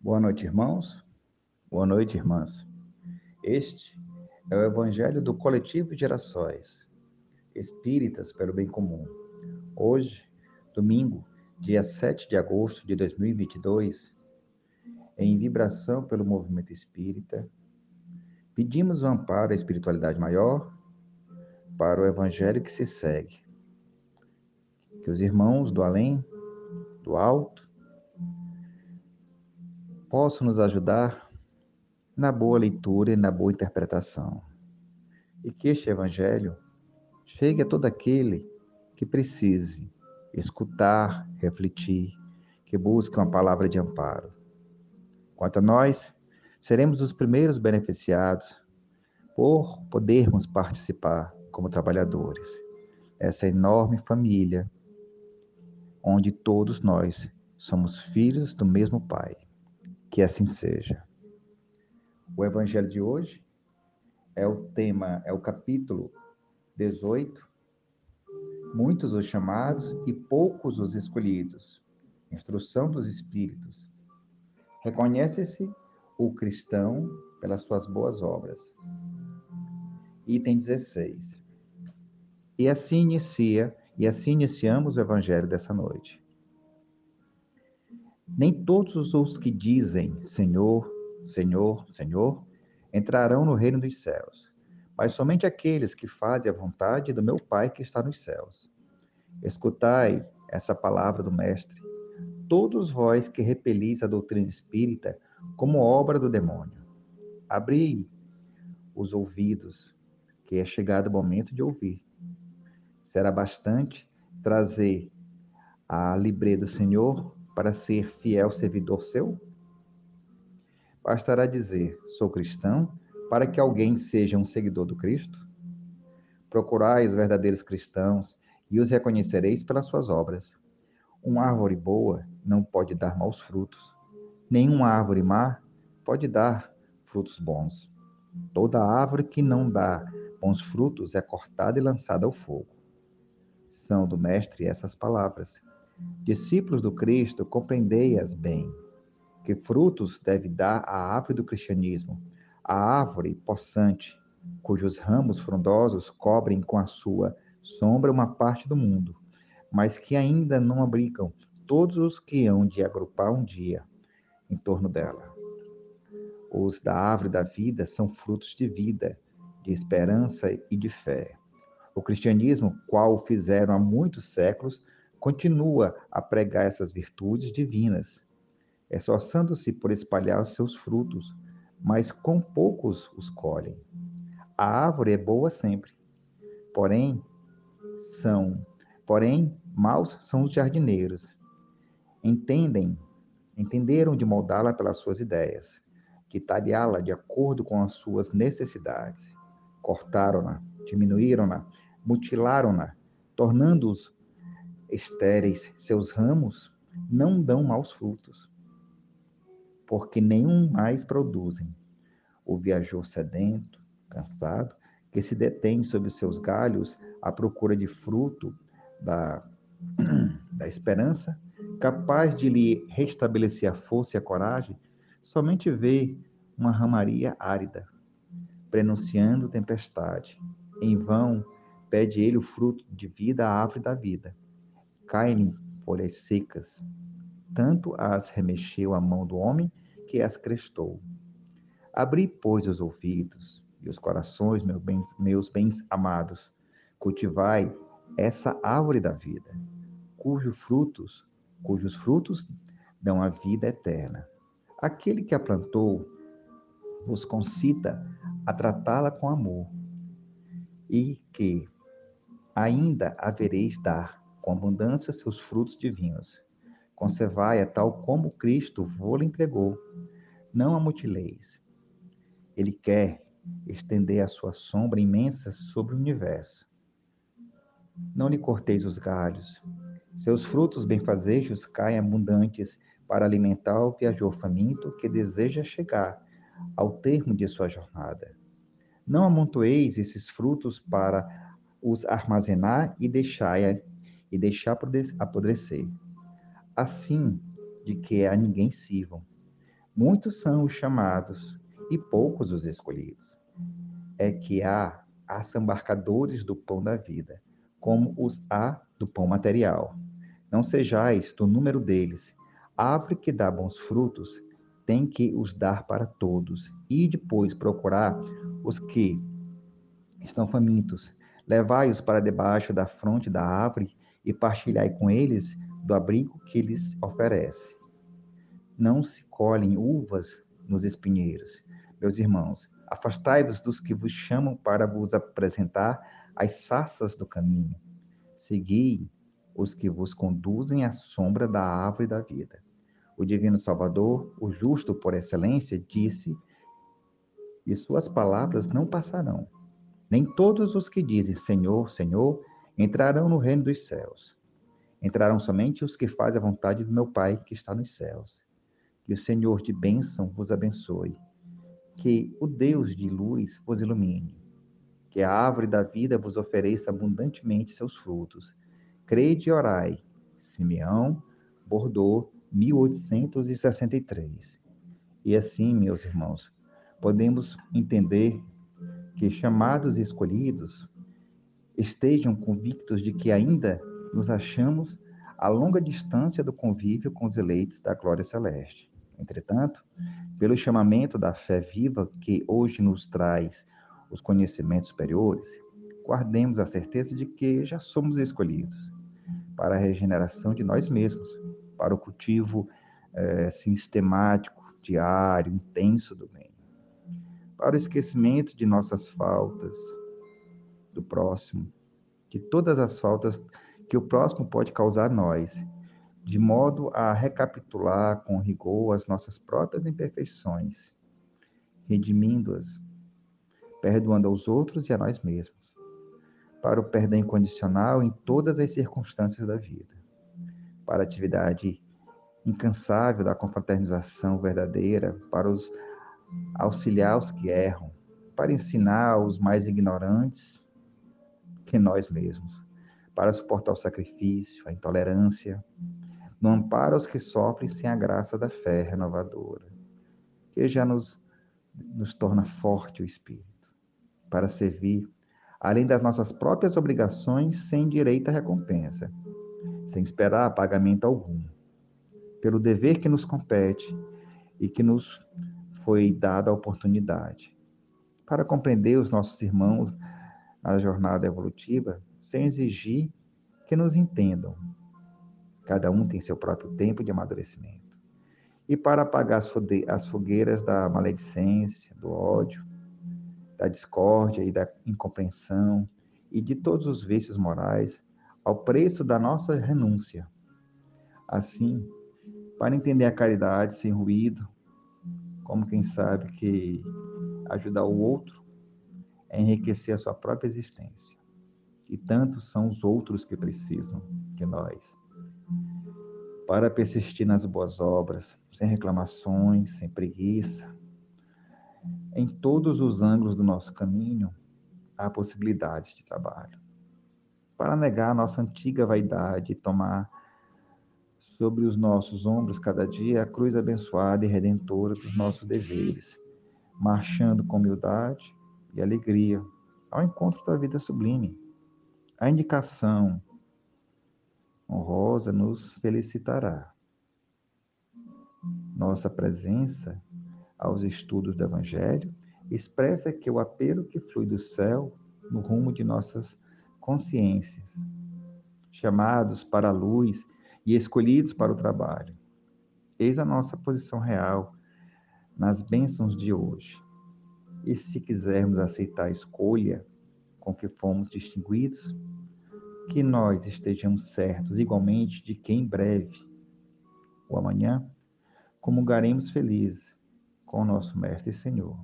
Boa noite, irmãos. Boa noite, irmãs. Este é o Evangelho do Coletivo Gerações, Espíritas pelo Bem Comum. Hoje, domingo, dia 7 de agosto de 2022, em vibração pelo movimento espírita, pedimos o amparo à espiritualidade maior para o Evangelho que se segue. Que os irmãos do além, do alto, possam nos ajudar na boa leitura e na boa interpretação. E que este Evangelho chegue a todo aquele que precise escutar, refletir, que busque uma palavra de amparo. Quanto a nós, seremos os primeiros beneficiados por podermos participar como trabalhadores. Essa enorme família, onde todos nós somos filhos do mesmo Pai. Que assim seja. O evangelho de hoje é o tema, é o capítulo 18. Muitos os chamados e poucos os escolhidos. Instrução dos espíritos. Reconhece-se o cristão pelas suas boas obras. Item 16. E assim inicia, e assim iniciamos o evangelho dessa noite. Nem todos os que dizem Senhor, Senhor, Senhor entrarão no reino dos céus, mas somente aqueles que fazem a vontade do meu Pai que está nos céus. Escutai essa palavra do Mestre, todos vós que repelis a doutrina espírita como obra do demônio. Abri os ouvidos, que é chegado o momento de ouvir. Será bastante trazer a libre do Senhor para ser fiel servidor seu? Bastará dizer, sou cristão, para que alguém seja um seguidor do Cristo? Procurai os verdadeiros cristãos e os reconhecereis pelas suas obras. Uma árvore boa não pode dar maus frutos, nenhuma árvore má pode dar frutos bons. Toda árvore que não dá bons frutos é cortada e lançada ao fogo. São do Mestre essas palavras. Discípulos do Cristo, compreendei-as bem. Que frutos deve dar a árvore do cristianismo? A árvore possante, cujos ramos frondosos cobrem com a sua sombra uma parte do mundo, mas que ainda não abrigam todos os que hão de agrupar um dia em torno dela. Os da árvore da vida são frutos de vida, de esperança e de fé. O cristianismo, qual fizeram há muitos séculos, continua a pregar essas virtudes divinas, esforçando-se por espalhar os seus frutos, mas com poucos os colhem. A árvore é boa sempre, porém são, porém maus são os jardineiros. Entendem, entenderam de moldá-la pelas suas ideias, de talhá-la de acordo com as suas necessidades. Cortaram-na, diminuíram-na, mutilaram-na, tornando-os estéreis seus ramos não dão maus frutos, porque nenhum mais produzem. O viajor sedento, cansado, que se detém sob os seus galhos à procura de fruto da, da esperança, capaz de lhe restabelecer a força e a coragem, somente vê uma ramaria árida, prenunciando tempestade. Em vão pede ele o fruto de vida à árvore da vida caem folhas secas. Tanto as remexeu a mão do homem que as crestou. Abri, pois, os ouvidos e os corações, meus bens, meus bens amados. Cultivai essa árvore da vida, cujos frutos, cujos frutos dão a vida eterna. Aquele que a plantou vos concita a tratá-la com amor, e que ainda havereis dar com abundância seus frutos divinos. Conservai-a tal como Cristo vos entregou. Não a mutileis. Ele quer estender a sua sombra imensa sobre o universo. Não lhe corteis os galhos. Seus frutos benfazejos caem abundantes para alimentar o viajor faminto que deseja chegar ao termo de sua jornada. Não amontoeis esses frutos para os armazenar e deixai e deixar apodrecer, assim de que a ninguém sirvam. Muitos são os chamados e poucos os escolhidos. É que há assambarcadores do pão da vida, como os há do pão material. Não sejais do número deles. árvore que dá bons frutos tem que os dar para todos, e depois procurar os que estão famintos. Levai-os para debaixo da fronte da árvore e partilhai com eles do abrigo que lhes oferece. Não se colhem uvas nos espinheiros. Meus irmãos, afastai-vos dos que vos chamam para vos apresentar as saças do caminho. Segui os que vos conduzem à sombra da árvore da vida. O divino Salvador, o justo por excelência, disse: E suas palavras não passarão. Nem todos os que dizem Senhor, Senhor entrarão no reino dos céus. Entrarão somente os que fazem a vontade do meu Pai que está nos céus. Que o Senhor de bênção vos abençoe. Que o Deus de luz vos ilumine. Que a árvore da vida vos ofereça abundantemente seus frutos Crede e orai. Simeão, Bordeaux, 1863. E assim, meus irmãos, podemos entender que chamados e escolhidos estejam convictos de que ainda nos achamos a longa distância do convívio com os eleitos da glória celeste. Entretanto, pelo chamamento da fé viva que hoje nos traz os conhecimentos superiores, guardemos a certeza de que já somos escolhidos para a regeneração de nós mesmos, para o cultivo é, sistemático, diário, intenso do bem, para o esquecimento de nossas faltas, do próximo, de todas as faltas que o próximo pode causar a nós, de modo a recapitular com rigor as nossas próprias imperfeições, redimindo-as, perdoando aos outros e a nós mesmos para o perdão incondicional em todas as circunstâncias da vida, para a atividade incansável da confraternização verdadeira, para os auxiliar os que erram, para ensinar os mais ignorantes que nós mesmos, para suportar o sacrifício, a intolerância, no amparo aos que sofrem sem a graça da fé renovadora, que já nos, nos torna forte o espírito, para servir além das nossas próprias obrigações, sem direito à recompensa, sem esperar pagamento algum, pelo dever que nos compete e que nos foi dada a oportunidade, para compreender os nossos irmãos na jornada evolutiva, sem exigir que nos entendam. Cada um tem seu próprio tempo de amadurecimento. E para apagar as fogueiras da maledicência, do ódio, da discórdia e da incompreensão e de todos os vícios morais, ao preço da nossa renúncia. Assim, para entender a caridade sem ruído, como quem sabe que ajudar o outro é enriquecer a sua própria existência. E tantos são os outros que precisam de nós. Para persistir nas boas obras, sem reclamações, sem preguiça, em todos os ângulos do nosso caminho há possibilidades de trabalho. Para negar a nossa antiga vaidade e tomar sobre os nossos ombros cada dia a cruz abençoada e redentora dos nossos deveres, marchando com humildade e alegria ao encontro da vida sublime. A indicação honrosa nos felicitará. Nossa presença aos estudos do Evangelho, expressa que o apelo que flui do céu no rumo de nossas consciências, chamados para a luz e escolhidos para o trabalho. Eis a nossa posição real nas bênçãos de hoje. E se quisermos aceitar a escolha com que fomos distinguidos, que nós estejamos certos igualmente de que em breve, o amanhã, comungaremos felizes com o nosso Mestre e Senhor.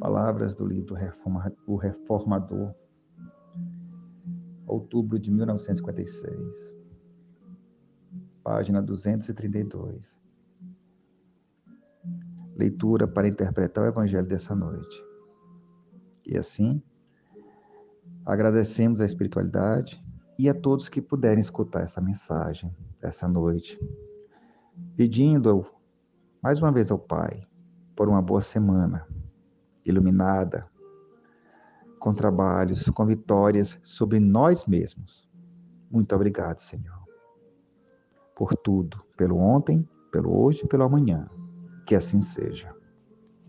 Palavras do livro O Reformador, outubro de 1956, página 232. Leitura para interpretar o Evangelho dessa noite. E assim, agradecemos a espiritualidade e a todos que puderem escutar essa mensagem essa noite, pedindo mais uma vez ao Pai por uma boa semana, iluminada, com trabalhos, com vitórias sobre nós mesmos. Muito obrigado, Senhor, por tudo, pelo ontem, pelo hoje e pelo amanhã. Que assim seja.